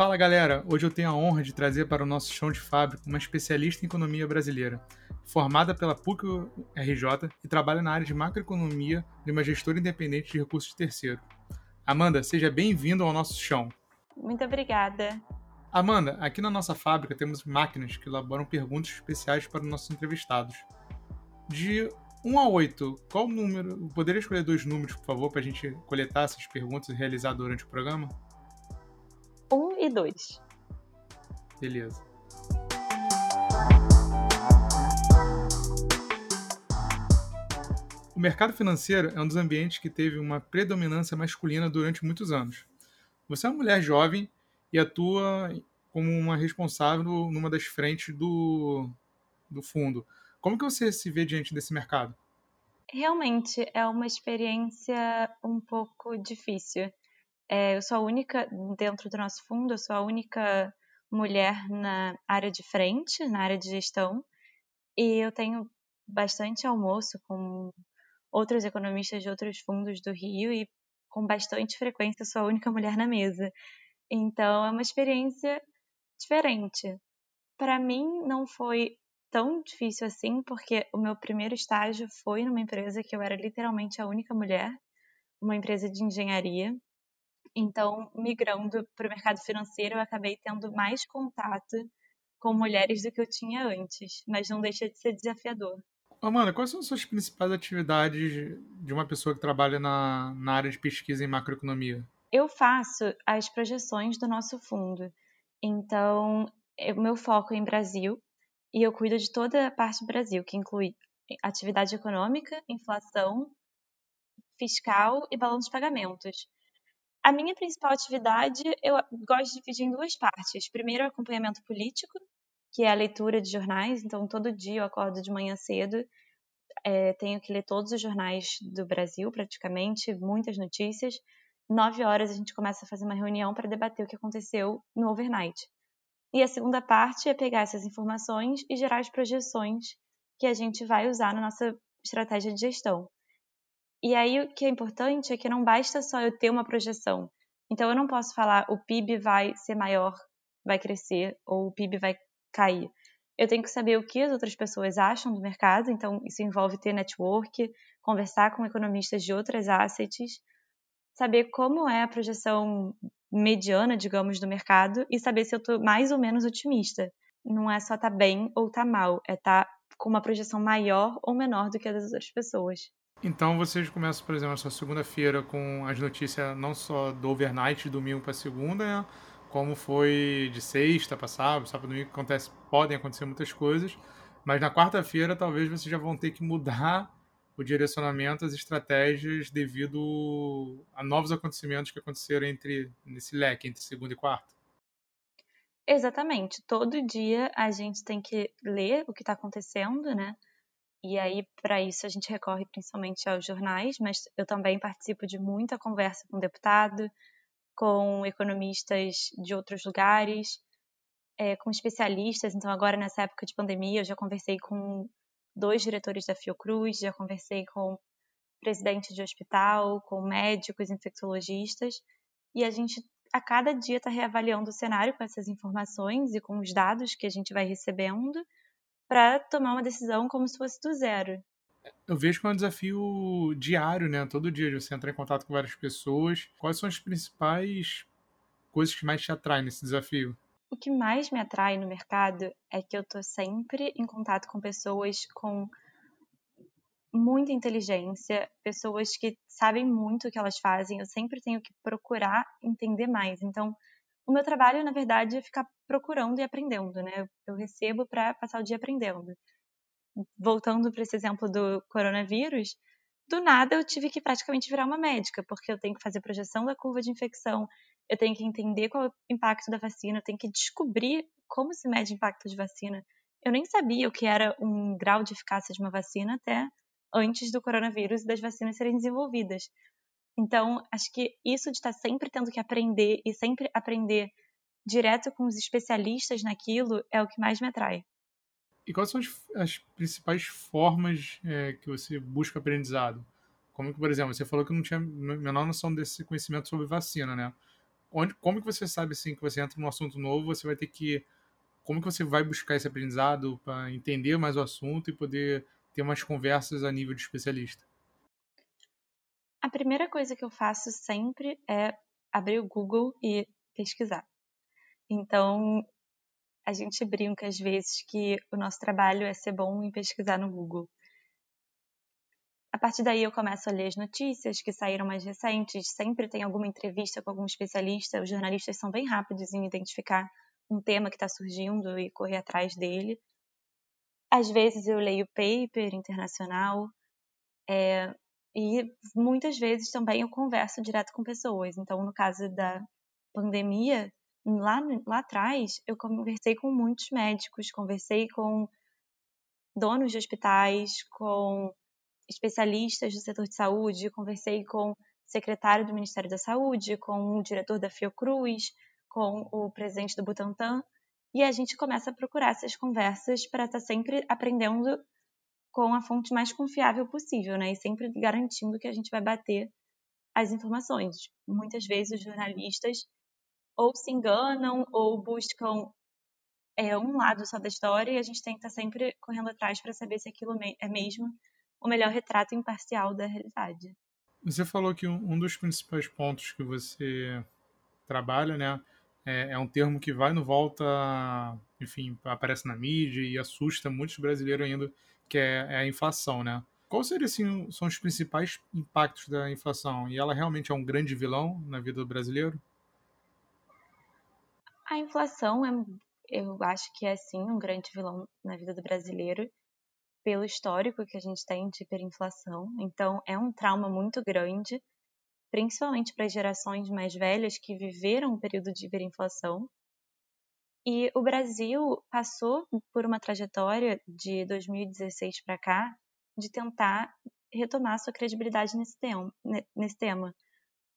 Fala galera, hoje eu tenho a honra de trazer para o nosso chão de fábrica uma especialista em economia brasileira, formada pela PUC-RJ e trabalha na área de macroeconomia de uma gestora independente de recursos de terceiro. Amanda, seja bem-vindo ao nosso chão. Muito obrigada. Amanda, aqui na nossa fábrica temos máquinas que elaboram perguntas especiais para os nossos entrevistados. De 1 a 8, qual número? Poderia escolher dois números, por favor, para a gente coletar essas perguntas e realizar durante o programa? 1 e 2. Beleza. O mercado financeiro é um dos ambientes que teve uma predominância masculina durante muitos anos. Você é uma mulher jovem e atua como uma responsável numa das frentes do, do fundo. Como que você se vê diante desse mercado? Realmente é uma experiência um pouco difícil. É, eu sou a única, dentro do nosso fundo, eu sou a única mulher na área de frente, na área de gestão, e eu tenho bastante almoço com outros economistas de outros fundos do Rio e com bastante frequência sou a única mulher na mesa. Então é uma experiência diferente. Para mim não foi tão difícil assim, porque o meu primeiro estágio foi numa empresa que eu era literalmente a única mulher, uma empresa de engenharia. Então, migrando para o mercado financeiro, eu acabei tendo mais contato com mulheres do que eu tinha antes, mas não deixa de ser desafiador. Amanda, quais são as suas principais atividades de uma pessoa que trabalha na, na área de pesquisa em macroeconomia? Eu faço as projeções do nosso fundo. Então, o meu foco é em Brasil e eu cuido de toda a parte do Brasil, que inclui atividade econômica, inflação, fiscal e balanço de pagamentos. A minha principal atividade eu gosto de dividir em duas partes. Primeiro, acompanhamento político, que é a leitura de jornais. Então, todo dia eu acordo de manhã cedo, é, tenho que ler todos os jornais do Brasil, praticamente, muitas notícias. Nove horas a gente começa a fazer uma reunião para debater o que aconteceu no overnight. E a segunda parte é pegar essas informações e gerar as projeções que a gente vai usar na nossa estratégia de gestão. E aí o que é importante é que não basta só eu ter uma projeção. Então eu não posso falar o PIB vai ser maior, vai crescer ou o PIB vai cair. Eu tenho que saber o que as outras pessoas acham do mercado, então isso envolve ter network, conversar com economistas de outras assets, saber como é a projeção mediana, digamos, do mercado e saber se eu estou mais ou menos otimista. Não é só estar tá bem ou estar tá mal, é estar tá com uma projeção maior ou menor do que a das outras pessoas. Então vocês começam, por exemplo, a sua segunda-feira com as notícias não só do overnight, domingo para segunda, né? como foi de sexta para sábado, sábado domingo acontece, podem acontecer muitas coisas, mas na quarta-feira talvez vocês já vão ter que mudar o direcionamento, as estratégias devido a novos acontecimentos que aconteceram entre nesse leque entre segunda e quarta. Exatamente. Todo dia a gente tem que ler o que está acontecendo, né? E aí, para isso, a gente recorre principalmente aos jornais, mas eu também participo de muita conversa com deputado, com economistas de outros lugares, é, com especialistas. Então, agora, nessa época de pandemia, eu já conversei com dois diretores da Fiocruz, já conversei com presidente de hospital, com médicos, infectologistas, e a gente a cada dia está reavaliando o cenário com essas informações e com os dados que a gente vai recebendo para tomar uma decisão como se fosse do zero. Eu vejo que é um desafio diário, né? Todo dia você entra em contato com várias pessoas. Quais são as principais coisas que mais te atraem nesse desafio? O que mais me atrai no mercado é que eu estou sempre em contato com pessoas com muita inteligência, pessoas que sabem muito o que elas fazem. Eu sempre tenho que procurar entender mais. Então, o meu trabalho, na verdade, é ficar procurando e aprendendo, né? Eu recebo para passar o dia aprendendo. Voltando para esse exemplo do coronavírus, do nada eu tive que praticamente virar uma médica, porque eu tenho que fazer projeção da curva de infecção, eu tenho que entender qual é o impacto da vacina, eu tenho que descobrir como se mede o impacto de vacina. Eu nem sabia o que era um grau de eficácia de uma vacina até antes do coronavírus e das vacinas serem desenvolvidas. Então, acho que isso de estar sempre tendo que aprender e sempre aprender direto com os especialistas naquilo é o que mais me atrai. E quais são as, as principais formas é, que você busca aprendizado? Como que, por exemplo, você falou que não tinha a menor noção desse conhecimento sobre vacina, né? onde, como que você sabe assim que você entra num assunto novo, você vai ter que como que você vai buscar esse aprendizado para entender mais o assunto e poder ter umas conversas a nível de especialista? A primeira coisa que eu faço sempre é abrir o Google e pesquisar. Então, a gente brinca às vezes que o nosso trabalho é ser bom em pesquisar no Google. A partir daí eu começo a ler as notícias que saíram mais recentes, sempre tem alguma entrevista com algum especialista, os jornalistas são bem rápidos em identificar um tema que está surgindo e correr atrás dele. Às vezes eu leio paper internacional é, e muitas vezes também eu converso direto com pessoas. Então, no caso da pandemia, lá, lá atrás, eu conversei com muitos médicos, conversei com donos de hospitais, com especialistas do setor de saúde, conversei com o secretário do Ministério da Saúde, com o diretor da Fiocruz, com o presidente do Butantan, e a gente começa a procurar essas conversas para estar tá sempre aprendendo com a fonte mais confiável possível, né? E sempre garantindo que a gente vai bater as informações. Muitas vezes os jornalistas ou se enganam ou buscam é, um lado só da história e a gente tem que estar tá sempre correndo atrás para saber se aquilo é mesmo o melhor retrato imparcial da realidade. Você falou que um dos principais pontos que você trabalha, né, é, é um termo que vai no volta, enfim, aparece na mídia e assusta muitos brasileiros ainda, que é, é a inflação, né? Quais seriam assim, são os principais impactos da inflação? E ela realmente é um grande vilão na vida do brasileiro? A inflação é, eu acho que é sim um grande vilão na vida do brasileiro, pelo histórico que a gente tem de hiperinflação. Então, é um trauma muito grande principalmente para as gerações mais velhas que viveram um período de hiperinflação. E o Brasil passou por uma trajetória de 2016 para cá de tentar retomar sua credibilidade nesse tema, nesse tema.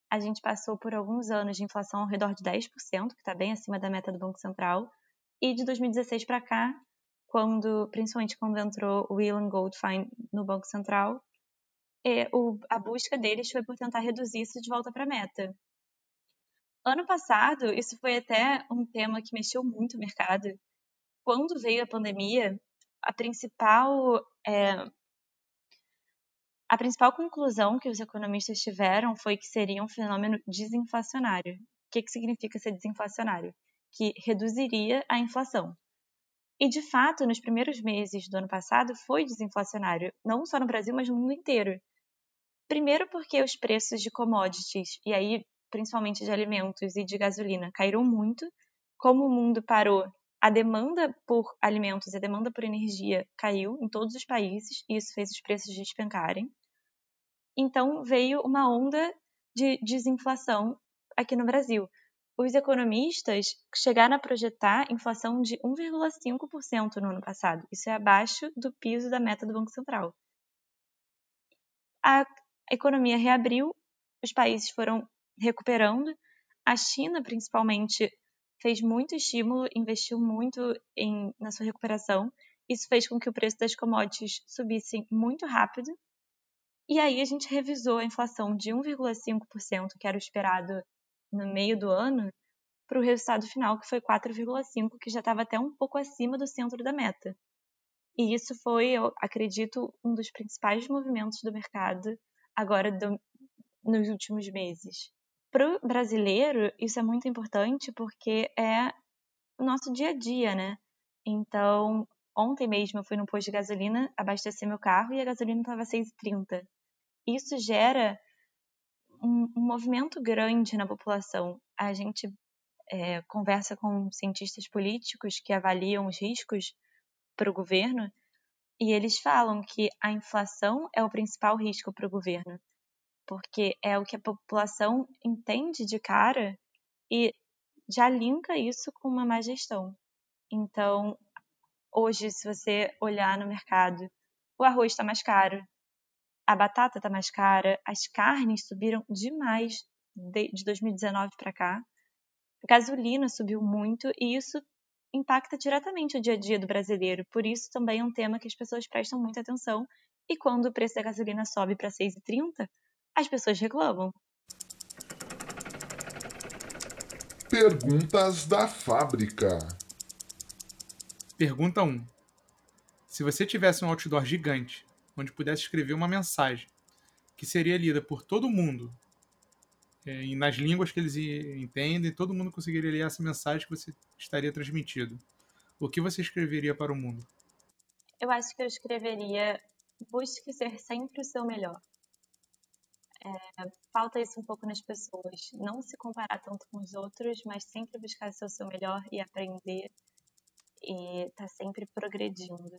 A gente passou por alguns anos de inflação ao redor de 10%, que está bem acima da meta do Banco Central, e de 2016 para cá, quando, principalmente quando entrou o William Goldfein no Banco Central, o, a busca deles foi por tentar reduzir isso de volta para a meta. Ano passado, isso foi até um tema que mexeu muito o mercado. Quando veio a pandemia, a principal é, a principal conclusão que os economistas tiveram foi que seria um fenômeno desinflacionário. O que, que significa ser desinflacionário? Que reduziria a inflação. E, de fato, nos primeiros meses do ano passado, foi desinflacionário, não só no Brasil, mas no mundo inteiro. Primeiro porque os preços de commodities, e aí principalmente de alimentos e de gasolina, caíram muito. Como o mundo parou, a demanda por alimentos e a demanda por energia caiu em todos os países, e isso fez os preços despencarem. Então veio uma onda de desinflação aqui no Brasil. Os economistas chegaram a projetar inflação de 1,5% no ano passado. Isso é abaixo do piso da meta do Banco Central. A economia reabriu, os países foram recuperando. A China, principalmente, fez muito estímulo, investiu muito em, na sua recuperação. Isso fez com que o preço das commodities subissem muito rápido. E aí a gente revisou a inflação de 1,5%, que era o esperado no meio do ano, para o resultado final, que foi 4,5%, que já estava até um pouco acima do centro da meta. E isso foi, eu acredito, um dos principais movimentos do mercado agora do, nos últimos meses. Para o brasileiro, isso é muito importante porque é o nosso dia a dia, né? Então, ontem mesmo eu fui no posto de gasolina abastecer meu carro e a gasolina estava 6,30. Isso gera um, um, movimento grande na população. A gente é, conversa com cientistas políticos que avaliam os riscos para o governo e eles falam que a inflação é o principal risco para o governo, porque é o que a população entende de cara e já linka isso com uma má gestão. Então, hoje, se você olhar no mercado, o arroz está mais caro, a batata está mais cara, as carnes subiram demais de, de 2019 para cá, a gasolina subiu muito e isso impacta diretamente o dia a dia do brasileiro. Por isso também é um tema que as pessoas prestam muita atenção. E quando o preço da gasolina sobe para 6,30, as pessoas reclamam. Perguntas da fábrica. Pergunta 1. Se você tivesse um outdoor gigante, onde pudesse escrever uma mensagem que seria lida por todo mundo, é, e nas línguas que eles entendem, todo mundo conseguiria ler essa mensagem que você estaria transmitindo. O que você escreveria para o mundo? Eu acho que eu escreveria busque ser sempre o seu melhor. É, falta isso um pouco nas pessoas. Não se comparar tanto com os outros, mas sempre buscar ser o seu melhor e aprender e tá sempre progredindo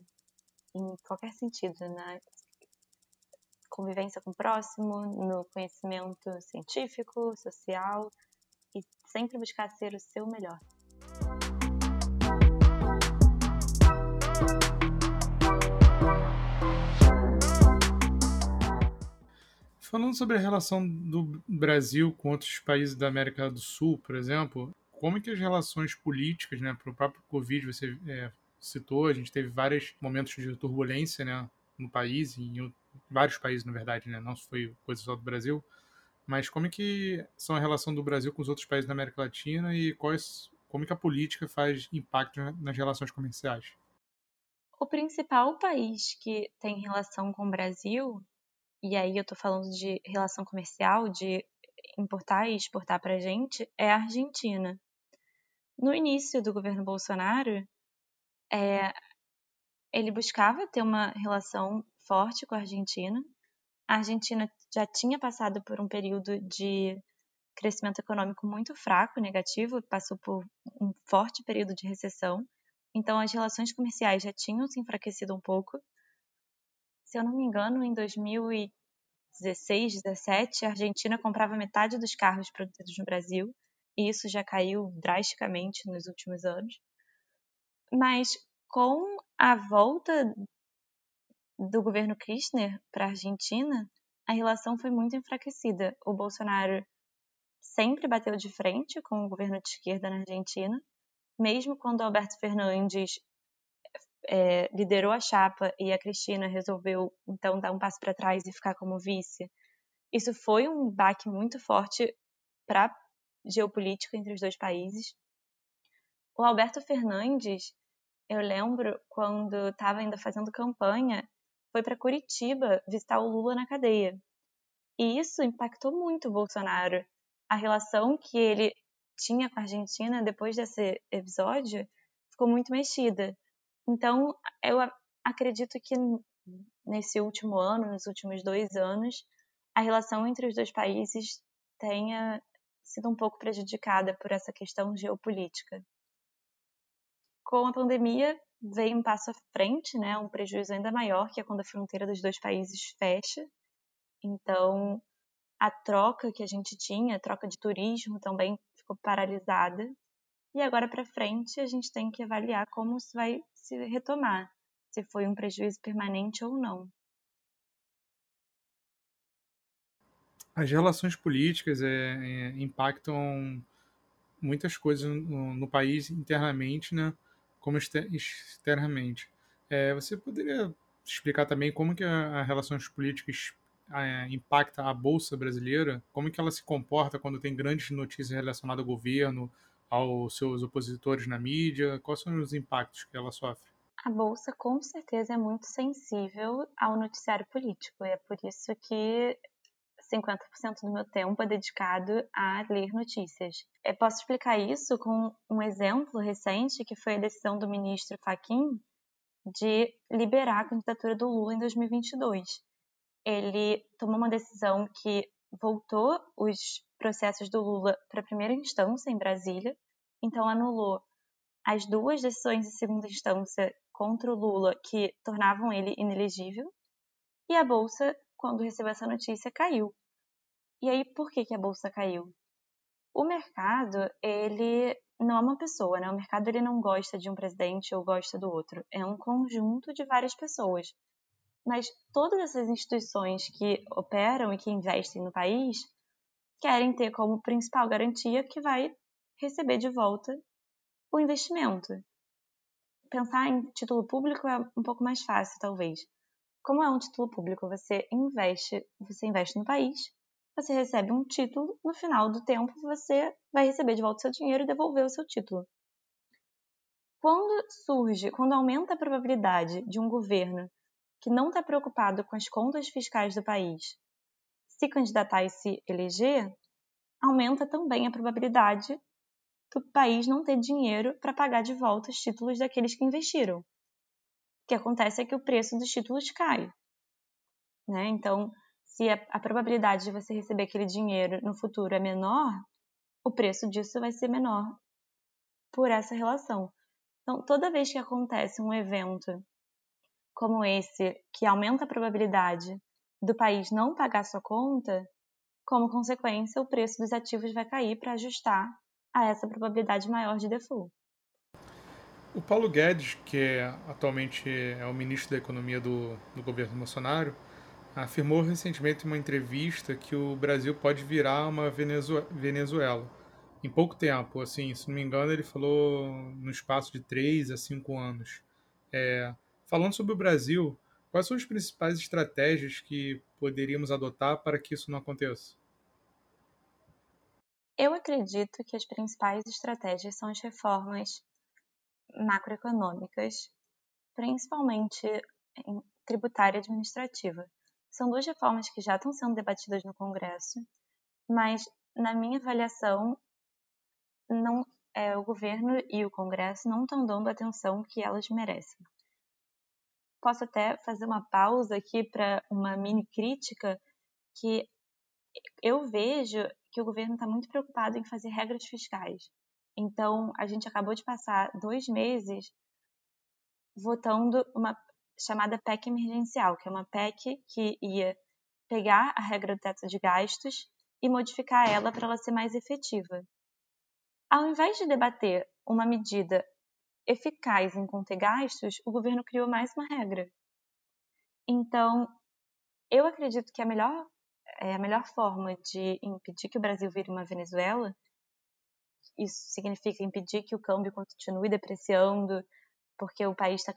em qualquer sentido, na convivência com o próximo, no conhecimento científico, social e sempre buscar ser o seu melhor. Falando sobre a relação do Brasil com outros países da América do Sul, por exemplo, como é que as relações políticas, né, para o próprio Covid, você é, citou, a gente teve vários momentos de turbulência, né, no país, em vários países, na verdade, né, não foi coisa só do Brasil, mas como é que são a relação do Brasil com os outros países da América Latina e quais, como é que a política faz impacto nas relações comerciais? O principal país que tem relação com o Brasil e aí eu estou falando de relação comercial, de importar e exportar para a gente, é a Argentina. No início do governo Bolsonaro, é, ele buscava ter uma relação forte com a Argentina. A Argentina já tinha passado por um período de crescimento econômico muito fraco, negativo, passou por um forte período de recessão. Então, as relações comerciais já tinham se enfraquecido um pouco se eu não me engano, em 2016, 17, a Argentina comprava metade dos carros produzidos no Brasil, e isso já caiu drasticamente nos últimos anos. Mas com a volta do governo Kirchner para a Argentina, a relação foi muito enfraquecida. O Bolsonaro sempre bateu de frente com o governo de esquerda na Argentina, mesmo quando Alberto Fernandes é, liderou a chapa e a Cristina resolveu então dar um passo para trás e ficar como vice, isso foi um baque muito forte para geopolítica entre os dois países. O Alberto Fernandes, eu lembro quando estava ainda fazendo campanha, foi para Curitiba visitar o Lula na cadeia. E isso impactou muito o Bolsonaro. A relação que ele tinha com a Argentina depois desse episódio ficou muito mexida. Então, eu acredito que nesse último ano, nos últimos dois anos, a relação entre os dois países tenha sido um pouco prejudicada por essa questão geopolítica. Com a pandemia, veio um passo à frente, né, um prejuízo ainda maior, que é quando a fronteira dos dois países fecha. Então, a troca que a gente tinha, a troca de turismo também ficou paralisada. E agora para frente, a gente tem que avaliar como isso vai se retomar, se foi um prejuízo permanente ou não. As relações políticas é, é, impactam muitas coisas no, no, país internamente, né, como externamente. É, você poderia explicar também como que as relações políticas é, impacta a bolsa brasileira? Como que ela se comporta quando tem grandes notícias relacionadas ao governo, aos seus opositores na mídia? Quais são os impactos que ela sofre? A bolsa com certeza é muito sensível ao noticiário político, e é por isso que 50% do meu tempo é dedicado a ler notícias. Eu posso explicar isso com um exemplo recente, que foi a decisão do ministro Fachin de liberar a candidatura do Lula em 2022. Ele tomou uma decisão que voltou os processos do Lula para primeira instância em Brasília, então anulou as duas decisões de segunda instância contra o Lula que tornavam ele inelegível, e a bolsa, quando recebeu essa notícia, caiu. E aí, por que, que a bolsa caiu? O mercado, ele não é uma pessoa, né? O mercado ele não gosta de um presidente ou gosta do outro. É um conjunto de várias pessoas. Mas todas essas instituições que operam e que investem no país querem ter como principal garantia que vai receber de volta o investimento. Pensar em título público é um pouco mais fácil, talvez. Como é um título público, você investe, você investe no país você recebe um título, no final do tempo você vai receber de volta o seu dinheiro e devolver o seu título. Quando surge, quando aumenta a probabilidade de um governo que não está preocupado com as contas fiscais do país se candidatar e se eleger, aumenta também a probabilidade do país não ter dinheiro para pagar de volta os títulos daqueles que investiram. O que acontece é que o preço dos títulos cai. Né? Então, se a, a probabilidade de você receber aquele dinheiro no futuro é menor, o preço disso vai ser menor por essa relação. Então, toda vez que acontece um evento como esse, que aumenta a probabilidade do país não pagar sua conta, como consequência, o preço dos ativos vai cair para ajustar a essa probabilidade maior de default. O Paulo Guedes, que é, atualmente é o ministro da Economia do, do governo Bolsonaro, afirmou recentemente em uma entrevista que o Brasil pode virar uma Venezuela em pouco tempo. Assim, se não me engano, ele falou no espaço de 3 a 5 anos. É, falando sobre o Brasil, quais são as principais estratégias que poderíamos adotar para que isso não aconteça? Eu acredito que as principais estratégias são as reformas macroeconômicas, principalmente tributária e administrativa. São duas reformas que já estão sendo debatidas no Congresso, mas, na minha avaliação, não, é, o governo e o Congresso não estão dando a atenção que elas merecem. Posso até fazer uma pausa aqui para uma mini crítica que eu vejo que o governo está muito preocupado em fazer regras fiscais. Então, a gente acabou de passar dois meses votando uma chamada PEC emergencial, que é uma PEC que ia pegar a regra do teto de gastos e modificar ela para ela ser mais efetiva. Ao invés de debater uma medida eficaz em conter gastos, o governo criou mais uma regra. Então, eu acredito que a melhor, é, a melhor forma de impedir que o Brasil vire uma Venezuela, isso significa impedir que o câmbio continue depreciando, porque o país está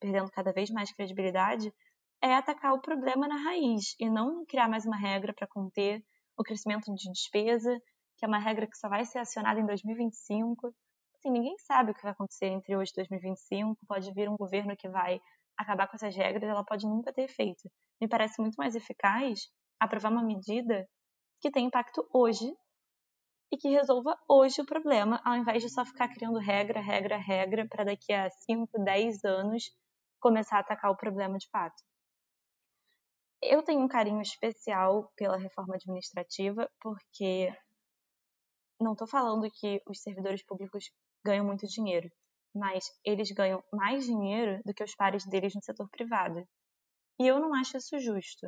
perdendo cada vez mais credibilidade, é atacar o problema na raiz e não criar mais uma regra para conter o crescimento de despesa, que é uma regra que só vai ser acionada em 2025. Assim, ninguém sabe o que vai acontecer entre hoje e 2025. Pode vir um governo que vai acabar com essas regras, ela pode nunca ter efeito. Me parece muito mais eficaz aprovar uma medida que tem impacto hoje e que resolva hoje o problema, ao invés de só ficar criando regra, regra, regra, para daqui a 5, 10 anos começar a atacar o problema de fato. Eu tenho um carinho especial pela reforma administrativa, porque não estou falando que os servidores públicos ganham muito dinheiro, mas eles ganham mais dinheiro do que os pares deles no setor privado. E eu não acho isso justo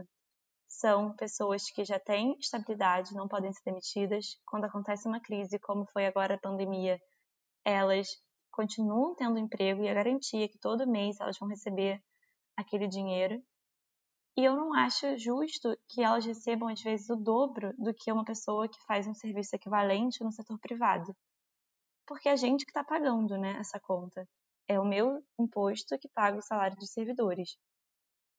são pessoas que já têm estabilidade, não podem ser demitidas. Quando acontece uma crise, como foi agora a pandemia, elas continuam tendo emprego e a garantia que todo mês elas vão receber aquele dinheiro. E eu não acho justo que elas recebam, às vezes, o dobro do que uma pessoa que faz um serviço equivalente no setor privado. Porque é a gente que está pagando né, essa conta. É o meu imposto que paga o salário dos servidores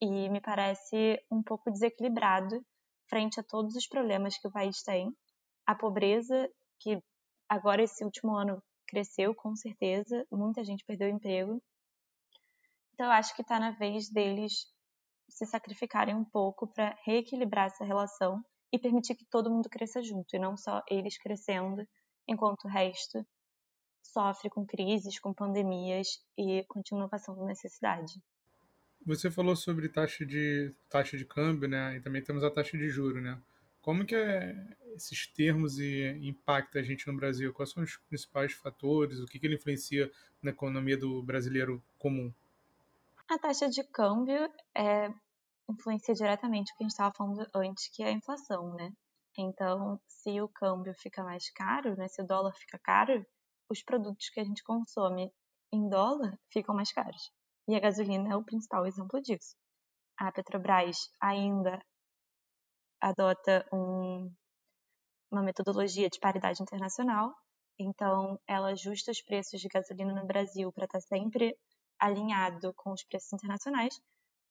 e me parece um pouco desequilibrado frente a todos os problemas que o país tem. A pobreza, que agora esse último ano cresceu com certeza, muita gente perdeu emprego. Então eu acho que está na vez deles se sacrificarem um pouco para reequilibrar essa relação e permitir que todo mundo cresça junto, e não só eles crescendo, enquanto o resto sofre com crises, com pandemias e continua passando necessidade. Você falou sobre taxa de taxa de câmbio, né? E também temos a taxa de juro, né? Como que é, esses termos e impacta a gente no Brasil? Quais são os principais fatores? O que, que ele influencia na economia do brasileiro comum? A taxa de câmbio é, influencia diretamente o que a gente estava falando antes, que é a inflação, né? Então, se o câmbio fica mais caro, né, se o dólar fica caro, os produtos que a gente consome em dólar ficam mais caros. E a gasolina é o principal exemplo disso. A Petrobras ainda adota um, uma metodologia de paridade internacional, então ela ajusta os preços de gasolina no Brasil para estar tá sempre alinhado com os preços internacionais.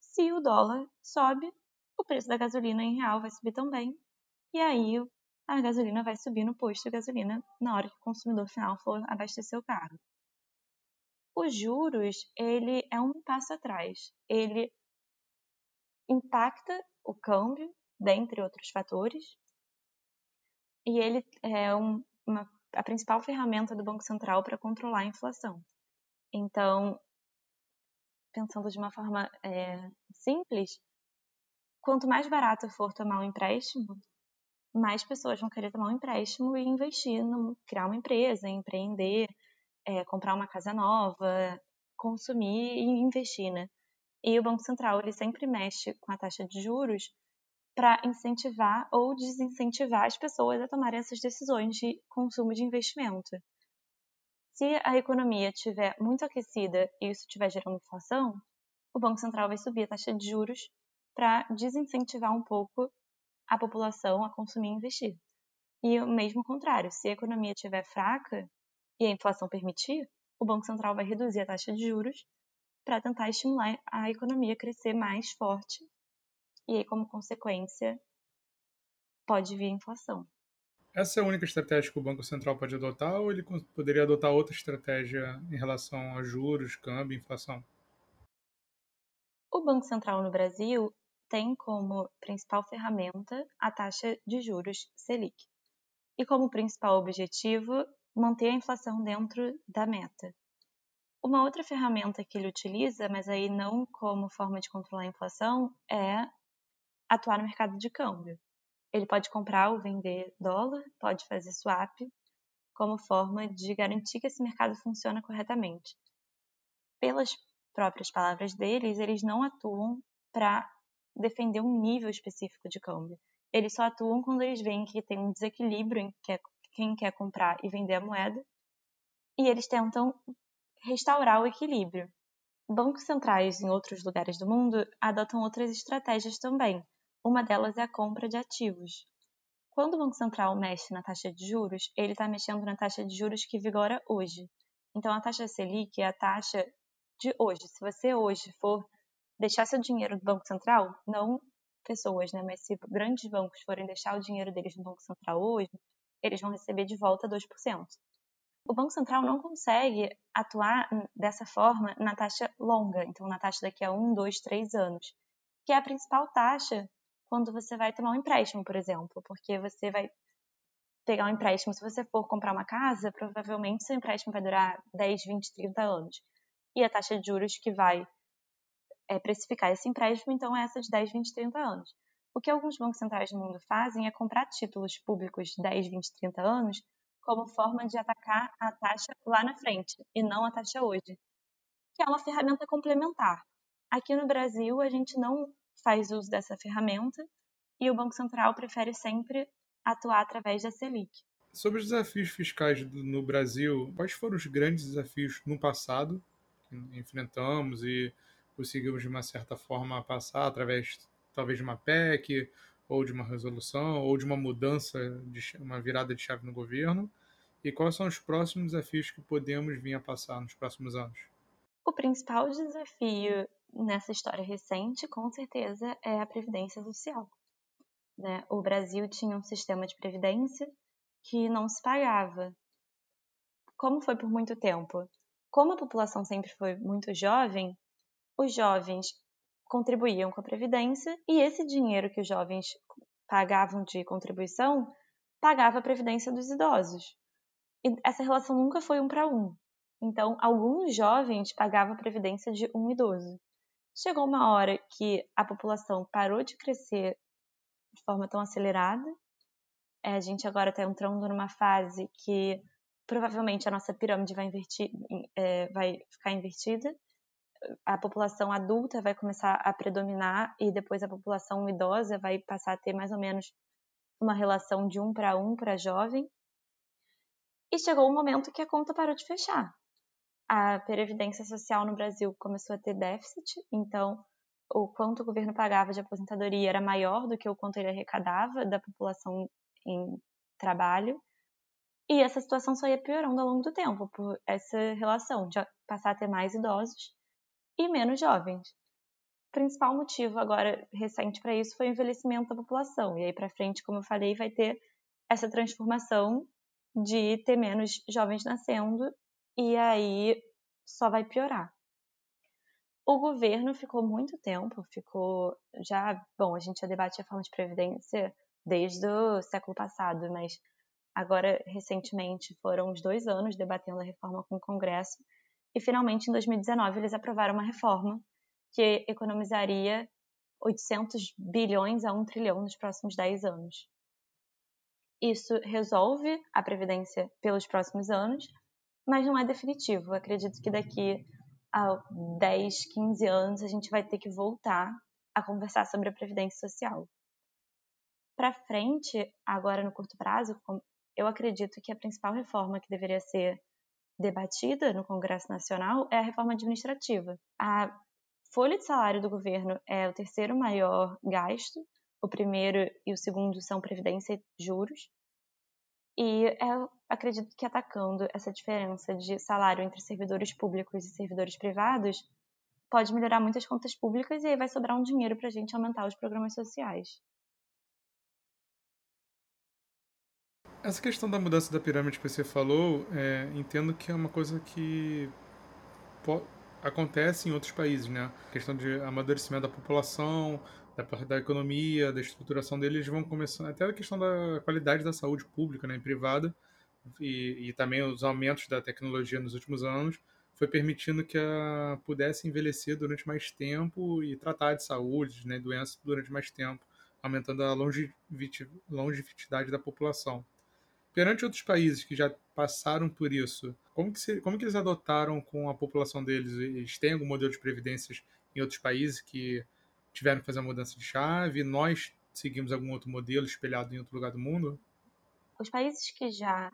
Se o dólar sobe, o preço da gasolina em real vai subir também. e aí a gasolina vai subir no posto de gasolina na hora que o consumidor final for abastecer o carro. Os juros, ele é um passo atrás. Ele impacta o câmbio, dentre outros fatores, e ele é um, uma, a principal ferramenta do Banco Central para controlar a inflação. Então, pensando de uma forma é, simples, quanto mais barato for tomar um empréstimo, mais pessoas vão querer tomar um empréstimo e investir, no, criar uma empresa, empreender, é, comprar uma casa nova, consumir e investir, né? E o Banco Central ele sempre mexe com a taxa de juros para incentivar ou desincentivar as pessoas a tomarem essas decisões de consumo de investimento. Se a economia estiver muito aquecida e isso estiver gerando inflação, o Banco Central vai subir a taxa de juros para desincentivar um pouco a população a consumir e investir. E o mesmo contrário, se a economia estiver fraca e a inflação permitir, o Banco Central vai reduzir a taxa de juros para tentar estimular a economia a crescer mais forte e aí, como consequência, pode vir a inflação. Essa é a única estratégia que o Banco Central pode adotar ou ele poderia adotar outra estratégia em relação a juros, câmbio, inflação? O Banco Central no Brasil tem como principal ferramenta a taxa de juros Selic e como principal objetivo manter a inflação dentro da meta. Uma outra ferramenta que ele utiliza, mas aí não como forma de controlar a inflação, é atuar no mercado de câmbio. Ele pode comprar ou vender dólar, pode fazer swap, como forma de garantir que esse mercado funciona corretamente. Pelas próprias palavras deles, eles não atuam para defender um nível específico de câmbio. Eles só atuam quando eles veem que tem um desequilíbrio em quem quer comprar e vender a moeda, e eles tentam restaurar o equilíbrio. Bancos centrais em outros lugares do mundo adotam outras estratégias também. Uma delas é a compra de ativos. Quando o Banco Central mexe na taxa de juros, ele está mexendo na taxa de juros que vigora hoje. Então, a taxa Selic é a taxa de hoje. Se você hoje for deixar seu dinheiro no Banco Central, não pessoas, né? Mas se grandes bancos forem deixar o dinheiro deles no Banco Central hoje, eles vão receber de volta 2%. O Banco Central não consegue atuar dessa forma na taxa longa, então na taxa daqui a um, dois, três anos, que é a principal taxa quando você vai tomar um empréstimo, por exemplo, porque você vai pegar um empréstimo, se você for comprar uma casa, provavelmente seu empréstimo vai durar 10, 20, 30 anos. E a taxa de juros que vai é, precificar esse empréstimo, então, é essa de 10, 20, 30 anos. O que alguns bancos centrais do mundo fazem é comprar títulos públicos de 10, 20, 30 anos como forma de atacar a taxa lá na frente e não a taxa hoje, que é uma ferramenta complementar. Aqui no Brasil, a gente não faz uso dessa ferramenta e o Banco Central prefere sempre atuar através da Selic. Sobre os desafios fiscais no Brasil, quais foram os grandes desafios no passado que enfrentamos e conseguimos de uma certa forma passar através talvez de uma PEC ou de uma resolução ou de uma mudança de uma virada de chave no governo e quais são os próximos desafios que podemos vir a passar nos próximos anos? O principal desafio nessa história recente, com certeza, é a previdência social. Né? O Brasil tinha um sistema de previdência que não se pagava. Como foi por muito tempo? Como a população sempre foi muito jovem, os jovens contribuíam com a Previdência e esse dinheiro que os jovens pagavam de contribuição pagava a Previdência dos idosos. E essa relação nunca foi um para um. Então, alguns jovens pagavam a Previdência de um idoso. Chegou uma hora que a população parou de crescer de forma tão acelerada. É, a gente agora está entrando numa fase que provavelmente a nossa pirâmide vai, invertir, é, vai ficar invertida a população adulta vai começar a predominar e depois a população idosa vai passar a ter mais ou menos uma relação de um para um para jovem. E chegou um momento que a conta parou de fechar. A previdência social no Brasil começou a ter déficit, então o quanto o governo pagava de aposentadoria era maior do que o quanto ele arrecadava da população em trabalho. E essa situação só ia piorando ao longo do tempo, por essa relação de passar a ter mais idosos e menos jovens. principal motivo agora recente para isso foi o envelhecimento da população. E aí para frente, como eu falei, vai ter essa transformação de ter menos jovens nascendo e aí só vai piorar. O governo ficou muito tempo, ficou já, bom, a gente já debate a forma de previdência desde o século passado, mas agora recentemente foram uns dois anos debatendo a reforma com o Congresso e finalmente em 2019 eles aprovaram uma reforma que economizaria 800 bilhões a 1 trilhão nos próximos 10 anos. Isso resolve a previdência pelos próximos anos, mas não é definitivo. Acredito que daqui a 10, 15 anos a gente vai ter que voltar a conversar sobre a previdência social. Para frente, agora no curto prazo, eu acredito que a principal reforma que deveria ser debatida no Congresso Nacional é a reforma administrativa. A folha de salário do governo é o terceiro maior gasto, o primeiro e o segundo são previdência e juros. E eu acredito que atacando essa diferença de salário entre servidores públicos e servidores privados pode melhorar muitas contas públicas e aí vai sobrar um dinheiro para a gente aumentar os programas sociais. Essa questão da mudança da pirâmide que você falou, é, entendo que é uma coisa que acontece em outros países, né? A questão de amadurecimento da população, da, da economia, da estruturação deles, vão começando, até a questão da qualidade da saúde pública né, e privada, e, e também os aumentos da tecnologia nos últimos anos, foi permitindo que a pudesse envelhecer durante mais tempo e tratar de saúde, né, doenças durante mais tempo, aumentando a longevidade da população. Perante outros países que já passaram por isso, como que, se, como que eles adotaram com a população deles? Eles têm algum modelo de previdências em outros países que tiveram que fazer a mudança de chave? Nós seguimos algum outro modelo espelhado em outro lugar do mundo? Os países que já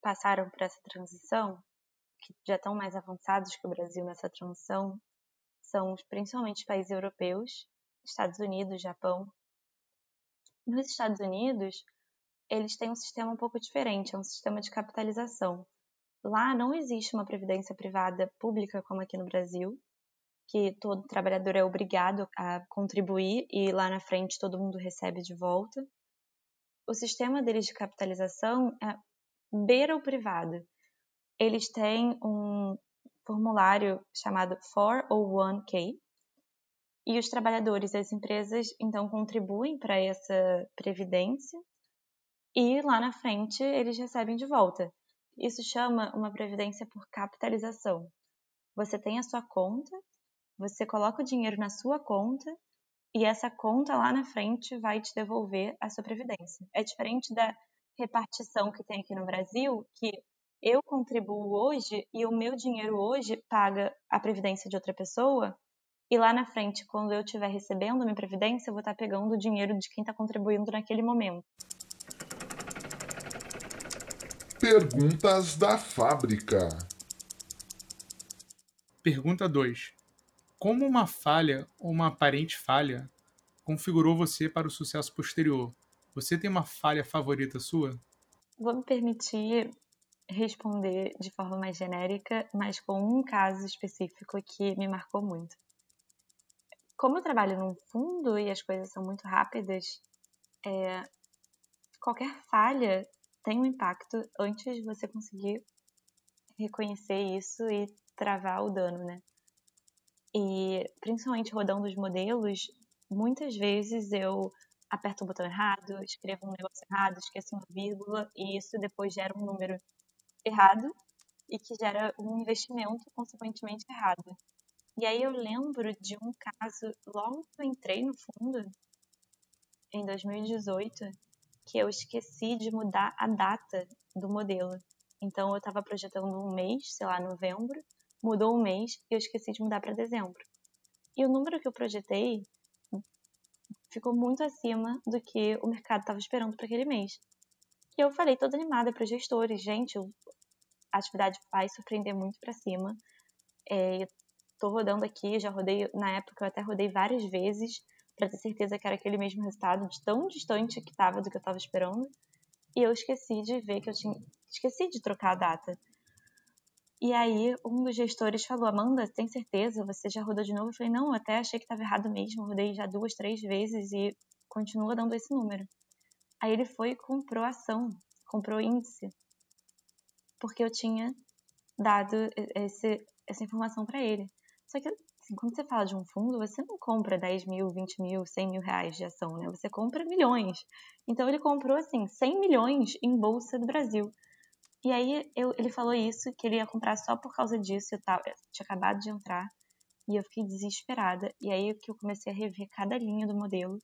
passaram por essa transição, que já estão mais avançados que o Brasil nessa transição, são principalmente os países europeus, Estados Unidos, Japão. Nos Estados Unidos, eles têm um sistema um pouco diferente, é um sistema de capitalização. Lá não existe uma previdência privada pública como aqui no Brasil, que todo trabalhador é obrigado a contribuir e lá na frente todo mundo recebe de volta. O sistema deles de capitalização é beira o privado. Eles têm um formulário chamado 401k e os trabalhadores e as empresas então contribuem para essa previdência e lá na frente eles recebem de volta. Isso chama uma previdência por capitalização. Você tem a sua conta, você coloca o dinheiro na sua conta e essa conta lá na frente vai te devolver a sua previdência. É diferente da repartição que tem aqui no Brasil, que eu contribuo hoje e o meu dinheiro hoje paga a previdência de outra pessoa, e lá na frente, quando eu estiver recebendo minha previdência, eu vou estar pegando o dinheiro de quem está contribuindo naquele momento. Perguntas da fábrica. Pergunta 2. Como uma falha ou uma aparente falha configurou você para o sucesso posterior? Você tem uma falha favorita sua? Vou me permitir responder de forma mais genérica, mas com um caso específico que me marcou muito. Como eu trabalho num fundo e as coisas são muito rápidas, é, qualquer falha tem um impacto antes de você conseguir reconhecer isso e travar o dano, né? E principalmente rodando os modelos, muitas vezes eu aperto o botão errado, escrevo um negócio errado, esqueço uma vírgula e isso depois gera um número errado e que gera um investimento consequentemente errado. E aí eu lembro de um caso logo que eu entrei no fundo, em 2018, que eu esqueci de mudar a data do modelo. Então eu estava projetando um mês, sei lá, novembro, mudou um mês e eu esqueci de mudar para dezembro. E o número que eu projetei ficou muito acima do que o mercado estava esperando para aquele mês. E eu falei toda animada para os gestores, gente, a atividade vai surpreender muito para cima. É, tô rodando aqui, já rodei, na época eu até rodei várias vezes, para ter certeza que era aquele mesmo resultado, de tão distante que estava do que eu estava esperando. E eu esqueci de ver que eu tinha. Esqueci de trocar a data. E aí, um dos gestores falou: Amanda, tem certeza? Você já rodou de novo? Eu falei: Não, até achei que estava errado mesmo. Rodei já duas, três vezes e continua dando esse número. Aí ele foi e comprou ação, comprou índice, porque eu tinha dado esse, essa informação para ele. Só que, assim, quando você fala de um fundo, você não compra 10 mil, 20 mil, 100 mil reais de ação, né? Você compra milhões. Então ele comprou, assim, 100 milhões em bolsa do Brasil. E aí eu, ele falou isso, que ele ia comprar só por causa disso. Eu, tava, eu tinha acabado de entrar e eu fiquei desesperada. E aí que eu comecei a rever cada linha do modelo.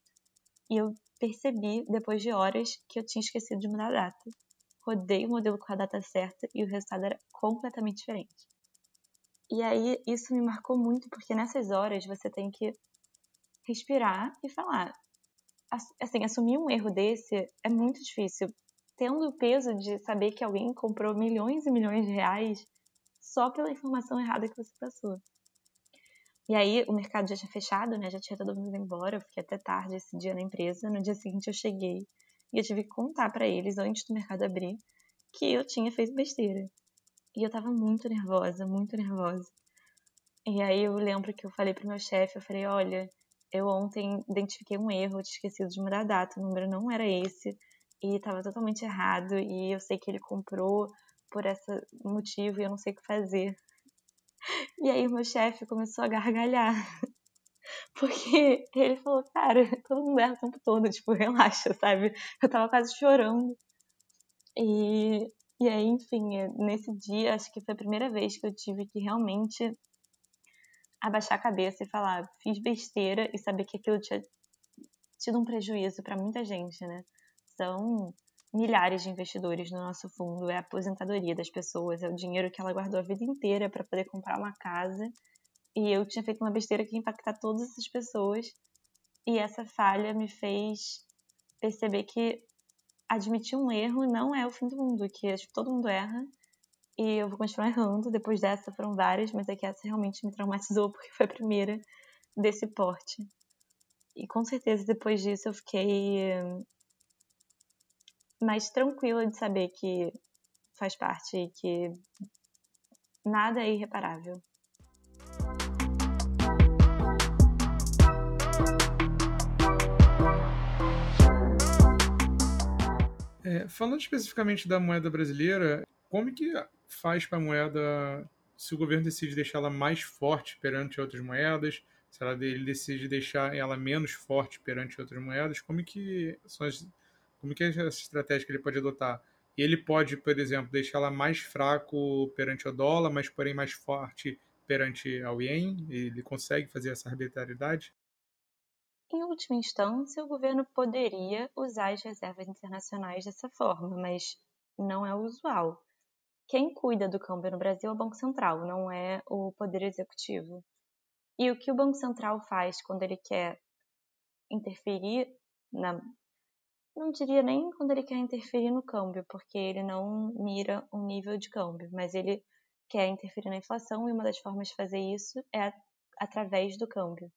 E eu percebi, depois de horas, que eu tinha esquecido de mudar a data. Rodei o modelo com a data certa e o resultado era completamente diferente. E aí isso me marcou muito, porque nessas horas você tem que respirar e falar. Assim, assumir um erro desse é muito difícil, tendo o peso de saber que alguém comprou milhões e milhões de reais só pela informação errada que você passou. E aí o mercado já tinha fechado, né? Já tinha todo mundo ido embora. Eu fiquei até tarde esse dia na empresa. No dia seguinte eu cheguei e eu tive que contar para eles antes do mercado abrir que eu tinha feito besteira. E eu tava muito nervosa, muito nervosa. E aí eu lembro que eu falei pro meu chefe, eu falei, olha, eu ontem identifiquei um erro, eu tinha esquecido de mudar a data, o número não era esse e estava totalmente errado e eu sei que ele comprou por esse motivo e eu não sei o que fazer. E aí o meu chefe começou a gargalhar. Porque ele falou, cara, todo mundo erra o tempo todo, tipo, relaxa, sabe? Eu tava quase chorando. E, e aí, enfim, é, nesse dia, acho que foi a primeira vez que eu tive que realmente abaixar a cabeça e falar, fiz besteira e saber que aquilo tinha tido um prejuízo para muita gente, né? são milhares de investidores no nosso fundo, é a aposentadoria das pessoas, é o dinheiro que ela guardou a vida inteira para poder comprar uma casa. E eu tinha feito uma besteira que ia impactar todas essas pessoas. E essa falha me fez perceber que admitir um erro não é o fim do mundo, que todo mundo erra. E eu vou continuar errando. Depois dessa foram várias, mas é que essa realmente me traumatizou porque foi a primeira desse porte. E com certeza depois disso eu fiquei mais tranquila de saber que faz parte e que nada é irreparável. É, falando especificamente da moeda brasileira, como que faz para a moeda se o governo decide deixá-la mais forte perante outras moedas? Se ela, ele decide deixar ela menos forte perante outras moedas, como que são as como que é essa estratégia que ele pode adotar? Ele pode, por exemplo, deixá-la mais fraco perante o dólar, mas porém mais forte perante ao ien? Ele consegue fazer essa arbitrariedade? Em última instância, o governo poderia usar as reservas internacionais dessa forma, mas não é o usual. Quem cuida do câmbio no Brasil é o Banco Central, não é o Poder Executivo. E o que o Banco Central faz quando ele quer interferir na não diria nem quando ele quer interferir no câmbio, porque ele não mira um nível de câmbio, mas ele quer interferir na inflação e uma das formas de fazer isso é através do câmbio.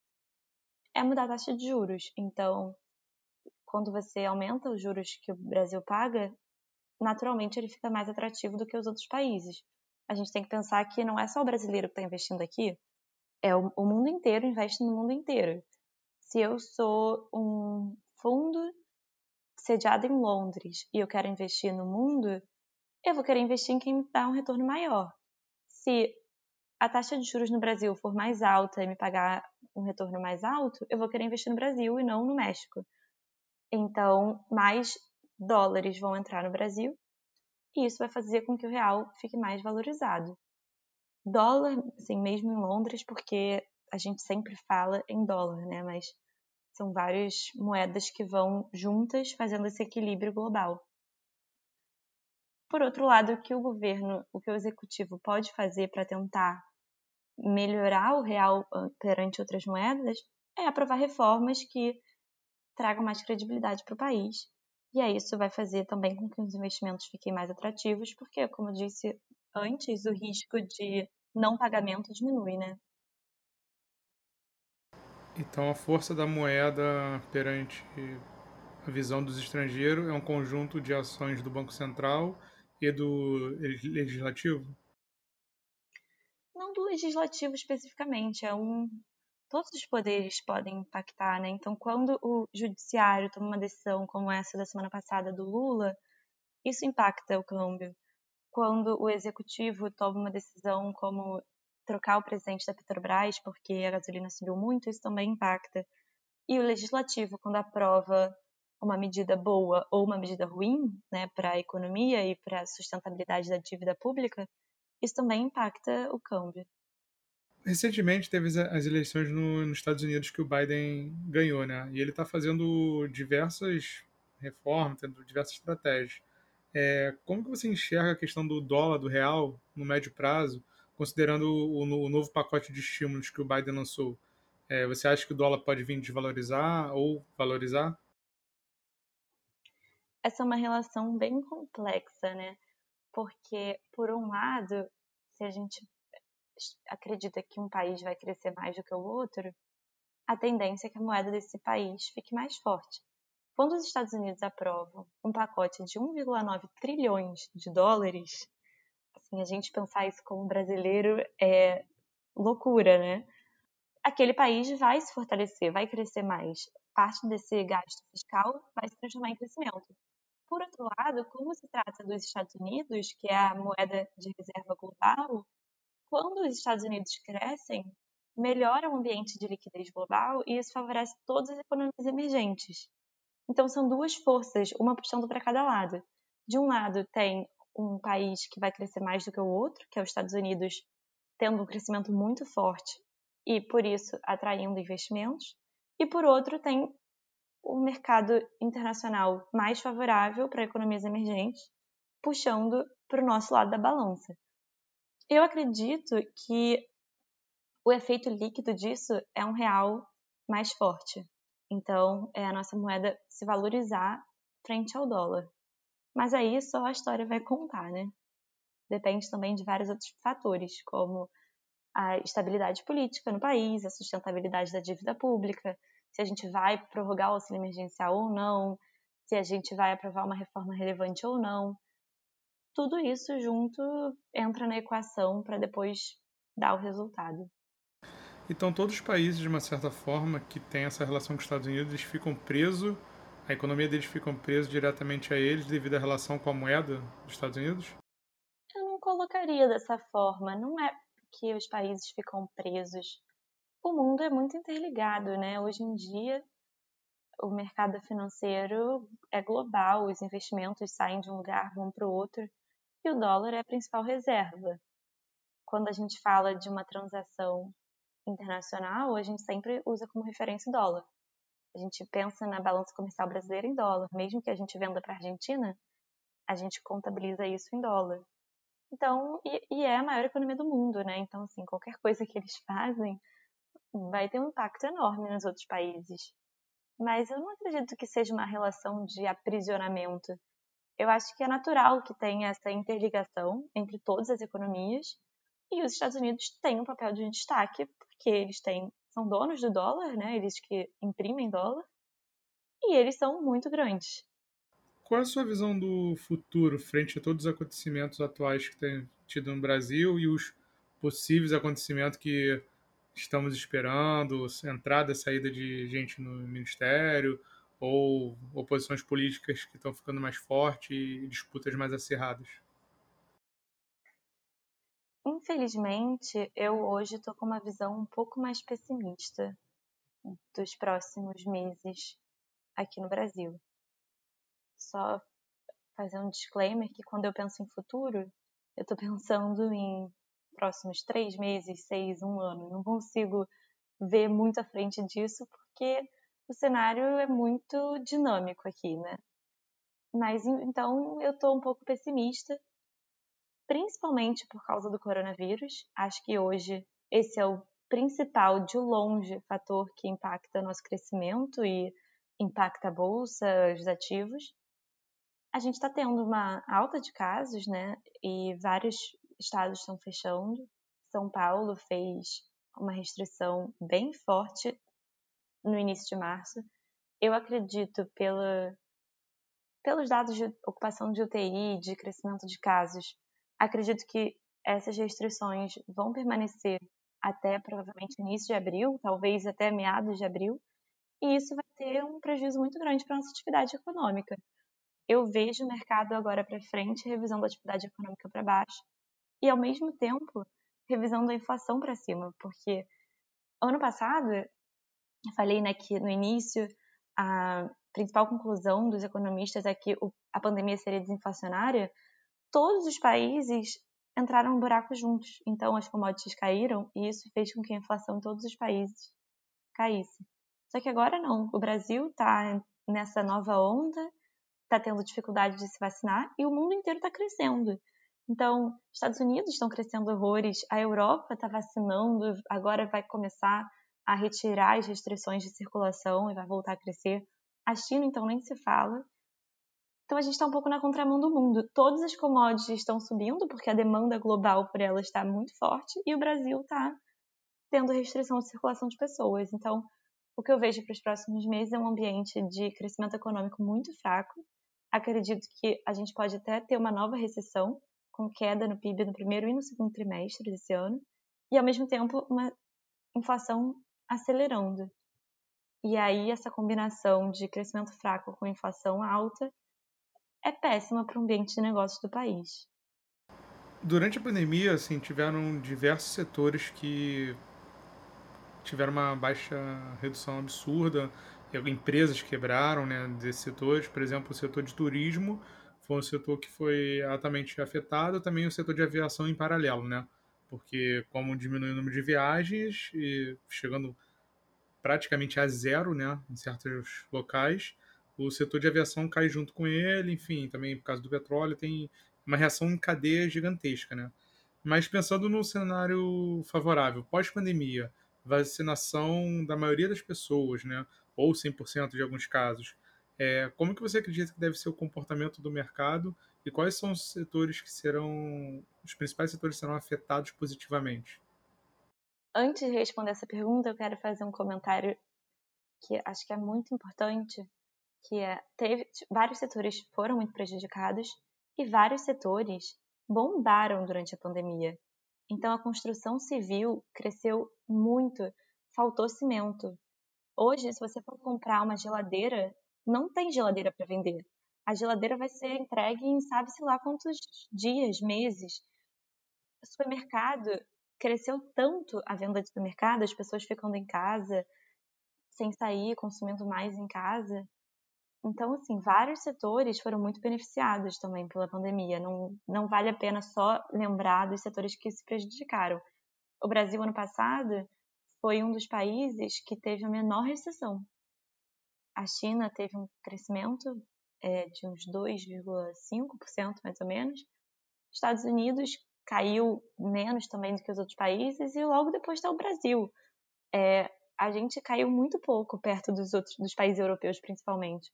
É mudar a taxa de juros. Então, quando você aumenta os juros que o Brasil paga, naturalmente ele fica mais atrativo do que os outros países. A gente tem que pensar que não é só o brasileiro que está investindo aqui, é o, o mundo inteiro investe no mundo inteiro. Se eu sou um fundo sediada em Londres e eu quero investir no mundo, eu vou querer investir em quem me dá um retorno maior. Se a taxa de juros no Brasil for mais alta e me pagar um retorno mais alto, eu vou querer investir no Brasil e não no México. Então, mais dólares vão entrar no Brasil e isso vai fazer com que o real fique mais valorizado. Dólar, assim, mesmo em Londres, porque a gente sempre fala em dólar, né? Mas são várias moedas que vão juntas fazendo esse equilíbrio global. Por outro lado, o que o governo, o que o executivo pode fazer para tentar melhorar o real ah, perante outras moedas é aprovar reformas que tragam mais credibilidade para o país. E aí isso vai fazer também com que os investimentos fiquem mais atrativos, porque, como eu disse antes, o risco de não pagamento diminui, né? Então, a força da moeda perante a visão dos estrangeiros é um conjunto de ações do Banco Central e do Legislativo? Legislativo especificamente, é um todos os poderes podem impactar, né? Então, quando o judiciário toma uma decisão como essa da semana passada do Lula, isso impacta o câmbio. Quando o executivo toma uma decisão como trocar o presidente da Petrobras porque a gasolina subiu muito, isso também impacta. E o legislativo, quando aprova uma medida boa ou uma medida ruim né, para a economia e para a sustentabilidade da dívida pública, isso também impacta o câmbio. Recentemente teve as eleições no, nos Estados Unidos que o Biden ganhou, né? E ele está fazendo diversas reformas, tendo diversas estratégias. É, como que você enxerga a questão do dólar, do real, no médio prazo, considerando o, o novo pacote de estímulos que o Biden lançou? É, você acha que o dólar pode vir desvalorizar ou valorizar? Essa é uma relação bem complexa, né? Porque, por um lado, se a gente acredita que um país vai crescer mais do que o outro, a tendência é que a moeda desse país fique mais forte. Quando os Estados Unidos aprovam um pacote de 1,9 trilhões de dólares, assim, a gente pensar isso como brasileiro é loucura, né? Aquele país vai se fortalecer, vai crescer mais. Parte desse gasto fiscal vai se transformar em crescimento. Por outro lado, como se trata dos Estados Unidos, que é a moeda de reserva global, quando os Estados Unidos crescem, melhora o ambiente de liquidez global e isso favorece todas as economias emergentes. Então, são duas forças, uma puxando para cada lado. De um lado, tem um país que vai crescer mais do que o outro, que é os Estados Unidos, tendo um crescimento muito forte e, por isso, atraindo investimentos. E, por outro, tem o um mercado internacional mais favorável para economias emergentes, puxando para o nosso lado da balança. Eu acredito que o efeito líquido disso é um real mais forte. Então, é a nossa moeda se valorizar frente ao dólar. Mas aí só a história vai contar, né? Depende também de vários outros fatores, como a estabilidade política no país, a sustentabilidade da dívida pública, se a gente vai prorrogar o auxílio emergencial ou não, se a gente vai aprovar uma reforma relevante ou não tudo isso junto entra na equação para depois dar o resultado. Então, todos os países, de uma certa forma, que têm essa relação com os Estados Unidos, eles ficam presos, a economia deles ficam presos diretamente a eles devido à relação com a moeda dos Estados Unidos? Eu não colocaria dessa forma. Não é que os países ficam presos. O mundo é muito interligado, né? Hoje em dia, o mercado financeiro é global, os investimentos saem de um lugar, vão para o outro e o dólar é a principal reserva. Quando a gente fala de uma transação internacional, a gente sempre usa como referência o dólar. A gente pensa na balança comercial brasileira em dólar, mesmo que a gente venda para a Argentina, a gente contabiliza isso em dólar. Então, e, e, é a maior economia do mundo, né? Então, assim, qualquer coisa que eles fazem vai ter um impacto enorme nos outros países. Mas eu não acredito que seja uma relação de aprisionamento eu acho que é natural que tenha essa interligação entre todas as economias e os Estados Unidos têm um papel de destaque porque eles têm são donos do dólar, né? Eles que imprimem dólar e eles são muito grandes. Qual é a sua visão do futuro frente a todos os acontecimentos atuais que tem tido no Brasil e os possíveis acontecimentos que estamos esperando, entrada saída de gente no ministério, ou oposições políticas que estão ficando mais fortes e disputas mais acirradas? Infelizmente, eu hoje estou com uma visão um pouco mais pessimista dos próximos meses aqui no Brasil. Só fazer um disclaimer que quando eu penso em futuro, eu estou pensando em próximos três meses, seis, um ano. Não consigo ver muito à frente disso porque o cenário é muito dinâmico aqui, né? Mas então eu estou um pouco pessimista, principalmente por causa do coronavírus. Acho que hoje esse é o principal, de longe, fator que impacta nosso crescimento e impacta a bolsa, os ativos. A gente está tendo uma alta de casos, né? E vários estados estão fechando. São Paulo fez uma restrição bem forte no início de março. Eu acredito pela, pelos dados de ocupação de UTI, de crescimento de casos, acredito que essas restrições vão permanecer até provavelmente início de abril, talvez até meados de abril, e isso vai ter um prejuízo muito grande para a nossa atividade econômica. Eu vejo o mercado agora para frente revisando a atividade econômica para baixo e, ao mesmo tempo, revisando a inflação para cima, porque ano passado, eu falei né, que no início a principal conclusão dos economistas é que a pandemia seria desinflacionária, todos os países entraram no buraco juntos. Então, as commodities caíram e isso fez com que a inflação em todos os países caísse. Só que agora não. O Brasil está nessa nova onda, está tendo dificuldade de se vacinar e o mundo inteiro está crescendo. Então, Estados Unidos estão crescendo horrores, a Europa está vacinando, agora vai começar a retirar as restrições de circulação e vai voltar a crescer. A China, então, nem se fala. Então, a gente está um pouco na contramão do mundo. Todas as commodities estão subindo porque a demanda global por elas está muito forte e o Brasil está tendo restrição de circulação de pessoas. Então, o que eu vejo para os próximos meses é um ambiente de crescimento econômico muito fraco. Acredito que a gente pode até ter uma nova recessão, com queda no PIB no primeiro e no segundo trimestre desse ano, e ao mesmo tempo uma inflação acelerando. E aí essa combinação de crescimento fraco com inflação alta é péssima para o ambiente de negócios do país. Durante a pandemia, assim, tiveram diversos setores que tiveram uma baixa redução absurda, empresas quebraram, né, desses setores, por exemplo, o setor de turismo foi um setor que foi altamente afetado, também o setor de aviação em paralelo, né? Porque como diminui o número de viagens e chegando praticamente a zero, né, em certos locais, o setor de aviação cai junto com ele, enfim, também por causa do petróleo tem uma reação em cadeia gigantesca, né? Mas pensando no cenário favorável, pós-pandemia, vacinação da maioria das pessoas, né, ou 100% de alguns casos, é, como que você acredita que deve ser o comportamento do mercado e quais são os setores que serão os principais setores que serão afetados positivamente? Antes de responder essa pergunta, eu quero fazer um comentário que acho que é muito importante, que é teve vários setores foram muito prejudicados e vários setores bombaram durante a pandemia. Então a construção civil cresceu muito, faltou cimento. Hoje, se você for comprar uma geladeira não tem geladeira para vender. A geladeira vai ser entregue em sabe-se lá quantos dias, meses. O supermercado cresceu tanto a venda de supermercado, as pessoas ficando em casa, sem sair, consumindo mais em casa. Então, assim, vários setores foram muito beneficiados também pela pandemia. Não, não vale a pena só lembrar dos setores que se prejudicaram. O Brasil, ano passado, foi um dos países que teve a menor recessão a China teve um crescimento é, de uns 2,5% mais ou menos. Estados Unidos caiu menos também do que os outros países e logo depois está o Brasil. É, a gente caiu muito pouco perto dos outros dos países europeus principalmente.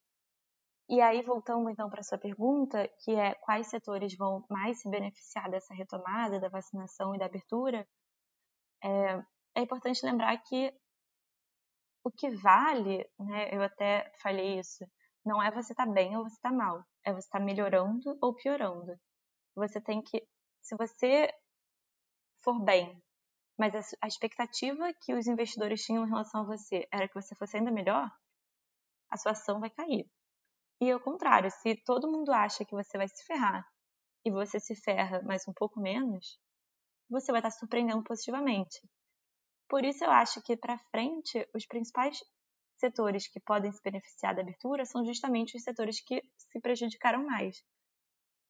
E aí voltando então para sua pergunta, que é quais setores vão mais se beneficiar dessa retomada da vacinação e da abertura, é, é importante lembrar que o que vale, né, eu até falei isso, não é você tá bem ou você tá mal, é você tá melhorando ou piorando. Você tem que, se você for bem, mas a, expectativa que os investidores tinham em relação a você era que você fosse ainda melhor, a sua ação vai cair. E ao contrário, se todo mundo acha que você vai se ferrar e você se ferra mais um pouco menos, você vai estar surpreendendo positivamente. Por isso eu acho que para frente os principais setores que podem se beneficiar da abertura são justamente os setores que se prejudicaram mais.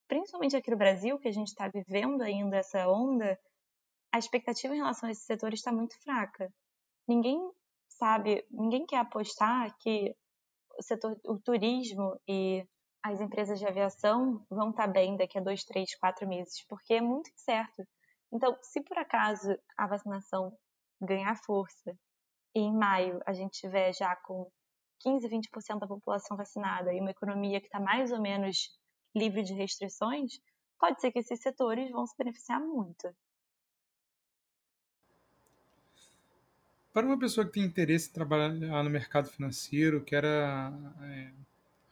Principalmente aqui no Brasil, que a gente está vivendo ainda essa onda, a expectativa em relação a esse setor está muito fraca. Ninguém sabe, ninguém quer apostar que o setor, o turismo e as empresas de aviação vão estar tá bem daqui a dois, três, quatro meses, porque é muito incerto. Então, se por acaso a vacinação ganhar força e em maio a gente tiver já com 15, 20% da população vacinada e uma economia que está mais ou menos livre de restrições, pode ser que esses setores vão se beneficiar muito. Para uma pessoa que tem interesse em trabalhar no mercado financeiro, quer é,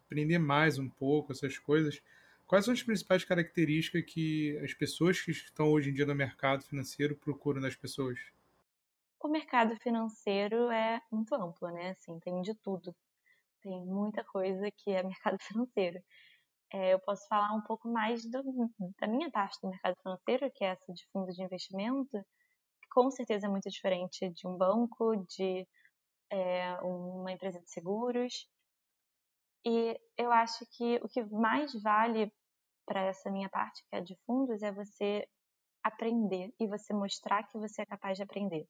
aprender mais um pouco essas coisas, quais são as principais características que as pessoas que estão hoje em dia no mercado financeiro procuram das pessoas? O mercado financeiro é muito amplo, né? Assim, tem de tudo. Tem muita coisa que é mercado financeiro. É, eu posso falar um pouco mais do, da minha parte do mercado financeiro, que é essa de fundos de investimento, que com certeza é muito diferente de um banco, de é, uma empresa de seguros. E eu acho que o que mais vale para essa minha parte, que é de fundos, é você aprender e você mostrar que você é capaz de aprender.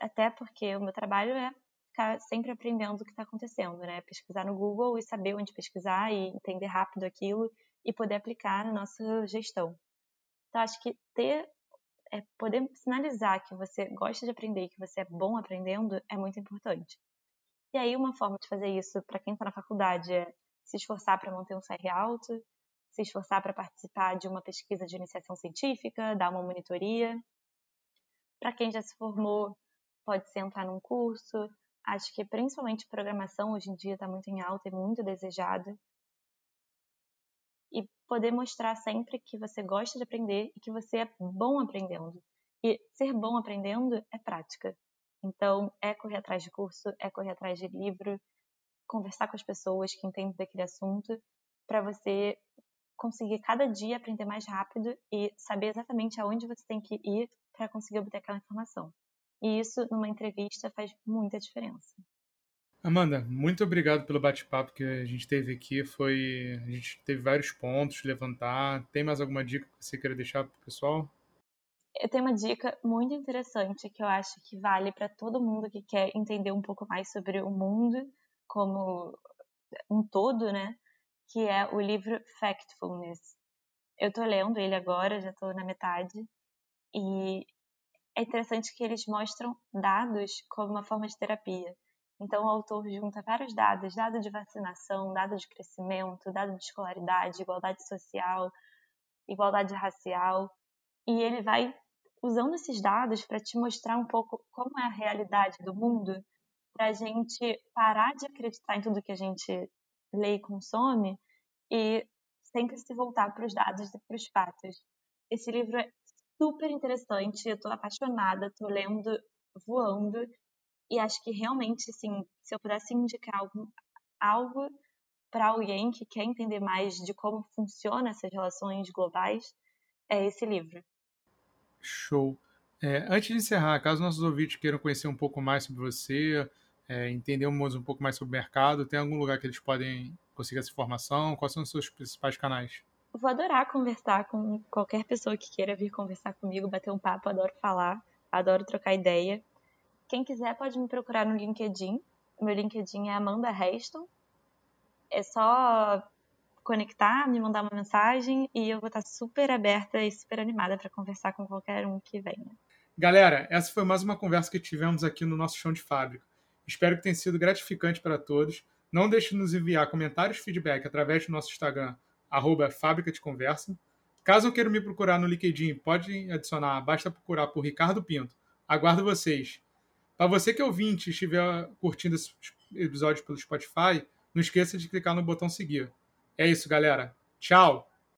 Até porque o meu trabalho é ficar sempre aprendendo o que está acontecendo, né? Pesquisar no Google e saber onde pesquisar e entender rápido aquilo e poder aplicar na nossa gestão. Então, acho que ter, é, poder sinalizar que você gosta de aprender e que você é bom aprendendo é muito importante. E aí, uma forma de fazer isso para quem está na faculdade é se esforçar para manter um CR alto, se esforçar para participar de uma pesquisa de iniciação científica, dar uma monitoria. Para quem já se formou, pode ser entrar num curso, Acho que principalmente programação hoje em dia está muito em alta e muito desejada. E poder mostrar sempre que você gosta de aprender e que você é bom aprendendo. E ser bom aprendendo é prática. Então, é correr atrás de curso, é correr atrás de livro, conversar com as pessoas que entendem daquele assunto, para você conseguir cada dia aprender mais rápido e saber exatamente aonde você tem que ir para conseguir obter aquela informação. E isso, numa entrevista, faz muita diferença. Amanda, muito obrigado pelo bate-papo que a gente teve aqui. Foi, a gente teve vários pontos levantar. Tem mais alguma dica que você queira deixar para o pessoal? Eu tenho uma dica muito interessante que eu acho que vale para todo mundo que quer entender um pouco mais sobre o mundo como um todo, né? Que é o livro Factfulness. Eu estou lendo ele agora, já estou na metade, e é interessante que eles mostram dados como uma forma de terapia. Então, o autor junta vários dados: dado de vacinação, dado de crescimento, dado de escolaridade, igualdade social, igualdade racial, e ele vai usando esses dados para te mostrar um pouco como é a realidade do mundo, para a gente parar de acreditar em tudo que a gente lê e consome e sempre se voltar para os dados e para os fatos. Esse livro é super interessante, eu tô apaixonada, tô lendo voando e acho que realmente, assim, se eu pudesse indicar algum, algo para alguém que quer entender mais de como funcionam essas relações globais, é esse livro. Show. É, antes de encerrar, caso nossos ouvintes queiram conhecer um pouco mais sobre você, é, entender um pouco mais sobre o mercado, tem algum lugar que eles podem conseguir essa informação? Quais são os seus principais canais? Vou adorar conversar com qualquer pessoa que queira vir conversar comigo, bater um papo, adoro falar, adoro trocar ideia. Quem quiser pode me procurar no LinkedIn. Meu LinkedIn é Amanda Reston. É só conectar, me mandar uma mensagem e eu vou estar super aberta e super animada para conversar com qualquer um que venha. Galera, essa foi mais uma conversa que tivemos aqui no nosso chão de fábrica. Espero que tenha sido gratificante para todos. Não deixe de nos enviar comentários e feedback através do nosso Instagram, arroba Fábrica de Conversa. Caso queiram me procurar no LinkedIn, pode adicionar, basta procurar por Ricardo Pinto. Aguardo vocês. Para você que é ouvinte e estiver curtindo esse episódio pelo Spotify, não esqueça de clicar no botão seguir. É isso, galera. Tchau!